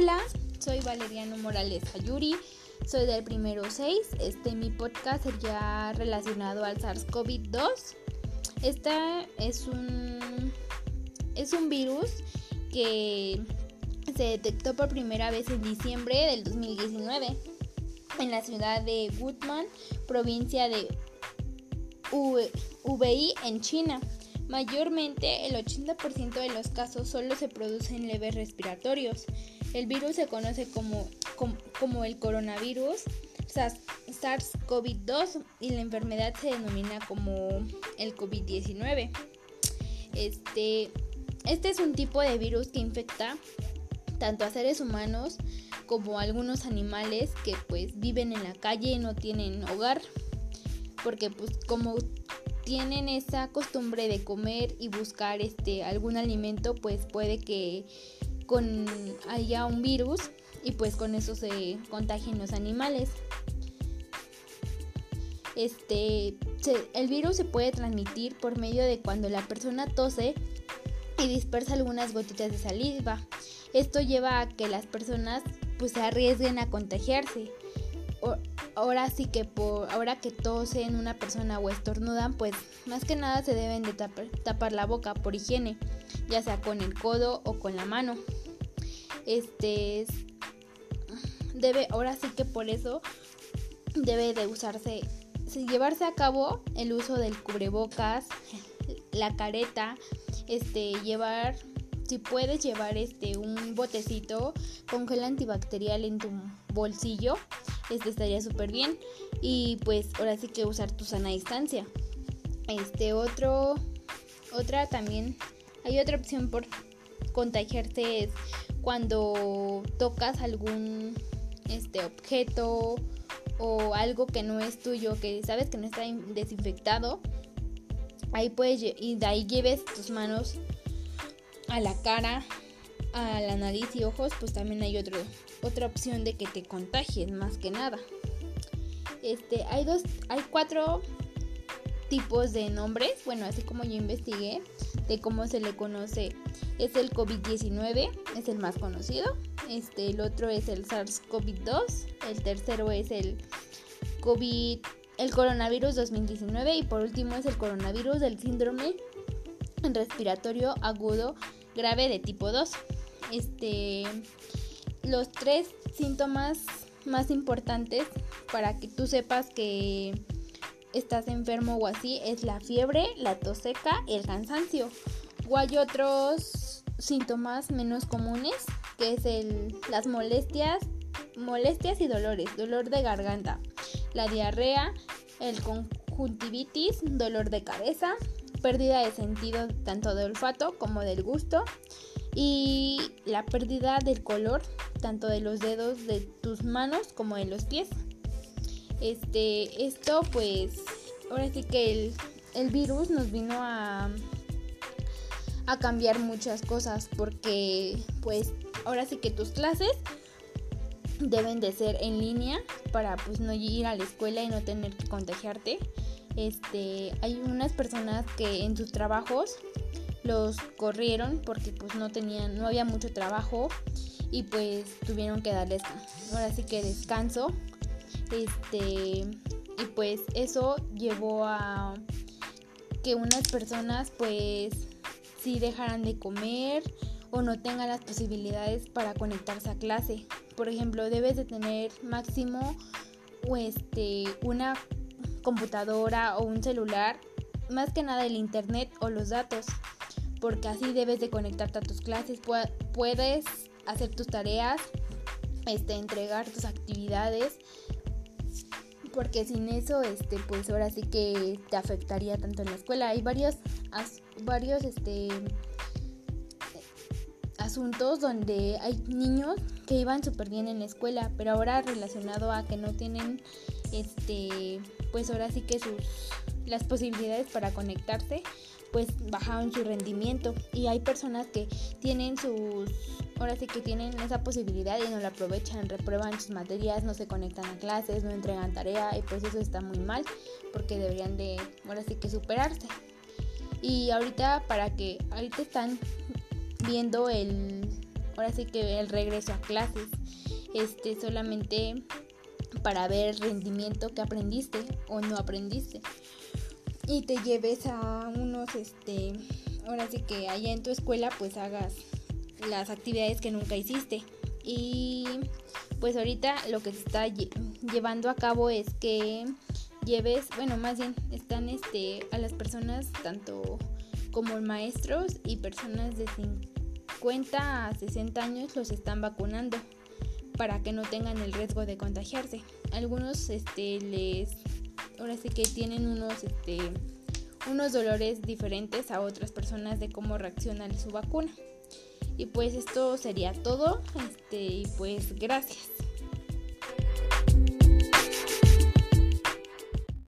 Hola, soy Valeriano Morales Ayuri, soy del primero 6. Este mi podcast sería relacionado al SARS-CoV-2. Esta es un es un virus que se detectó por primera vez en diciembre del 2019 en la ciudad de Wuhan, provincia de Hubei en China. Mayormente el 80% de los casos solo se producen leves respiratorios. El virus se conoce como, como, el coronavirus SARS-CoV-2 y la enfermedad se denomina como el COVID-19. Este, este es un tipo de virus que infecta tanto a seres humanos como a algunos animales que pues viven en la calle y no tienen hogar porque pues como tienen esa costumbre de comer y buscar este algún alimento, pues puede que con haya un virus y pues con eso se contagien los animales. Este, el virus se puede transmitir por medio de cuando la persona tose y dispersa algunas gotitas de saliva. Esto lleva a que las personas pues se arriesguen a contagiarse ahora sí que por ahora que tosen una persona o estornudan, pues más que nada se deben de tapar, la boca por higiene, ya sea con el codo o con la mano. Este debe ahora sí que por eso debe de usarse llevarse a cabo el uso del cubrebocas, la careta, este llevar si puedes llevar este un botecito con gel antibacterial en tu bolsillo este estaría súper bien. Y pues ahora sí que usar tu sana distancia. Este otro, otra también, hay otra opción por contagiarte es cuando tocas algún este objeto o algo que no es tuyo, que sabes que no está desinfectado, ahí puedes y de ahí lleves tus manos a la cara a la nariz y ojos, pues también hay otro, otra opción de que te contagies más que nada. Este, hay dos, hay cuatro tipos de nombres, bueno, así como yo investigué de cómo se le conoce. Es el COVID-19, es el más conocido. Este, el otro es el SARS-CoV-2, el tercero es el COVID el coronavirus 2019 y por último es el coronavirus del síndrome respiratorio agudo grave de tipo 2 este, los tres síntomas más importantes para que tú sepas que estás enfermo o así es la fiebre, la tos seca y el cansancio. O hay otros síntomas menos comunes que es el, las molestias, molestias y dolores, dolor de garganta, la diarrea, el conjuntivitis, dolor de cabeza, pérdida de sentido tanto de olfato como del gusto, y la pérdida del color tanto de los dedos de tus manos como de los pies. Este, esto pues ahora sí que el, virus nos vino a, a cambiar muchas cosas porque pues ahora sí que tus clases deben de ser en línea para pues no ir a la escuela y no tener que contagiarte. Este, hay unas personas que en sus trabajos los corrieron porque pues no tenían, no había mucho trabajo y pues tuvieron que darles ahora sí que descanso. Este, y pues eso llevó a que unas personas pues si dejaran de comer o no tengan las posibilidades para conectarse a clase. Por ejemplo, debes de tener máximo este, una computadora o un celular, más que nada el internet o los datos porque así debes de conectarte a tus clases, puedes hacer tus tareas, este, entregar tus actividades, porque sin eso, este, pues ahora sí que te afectaría tanto en la escuela. Hay varios, varios, este, asuntos donde hay niños que iban súper bien en la escuela, pero ahora relacionado a que no tienen, este, pues ahora sí que sus, las posibilidades para conectarse, pues bajaron su rendimiento y hay personas que tienen sus ahora sí que tienen esa posibilidad y no la aprovechan, reprueban sus materias, no se conectan a clases, no entregan tarea y pues eso está muy mal porque deberían de ahora sí que superarse. Y ahorita para que ahorita están viendo el ahora sí que el regreso a clases, este solamente para ver rendimiento que aprendiste o no aprendiste. Y te lleves a unos este ahora sí que allá en tu escuela pues hagas las actividades que nunca hiciste. Y pues ahorita lo que se está llevando a cabo es que lleves, bueno, más bien están este a las personas tanto como maestros y personas de 50 a 60 años los están vacunando para que no tengan el riesgo de contagiarse. Algunos este les ahora sí que tienen unos este unos dolores diferentes a otras personas de cómo reaccionan su vacuna. Y pues esto sería todo. Este, y pues gracias.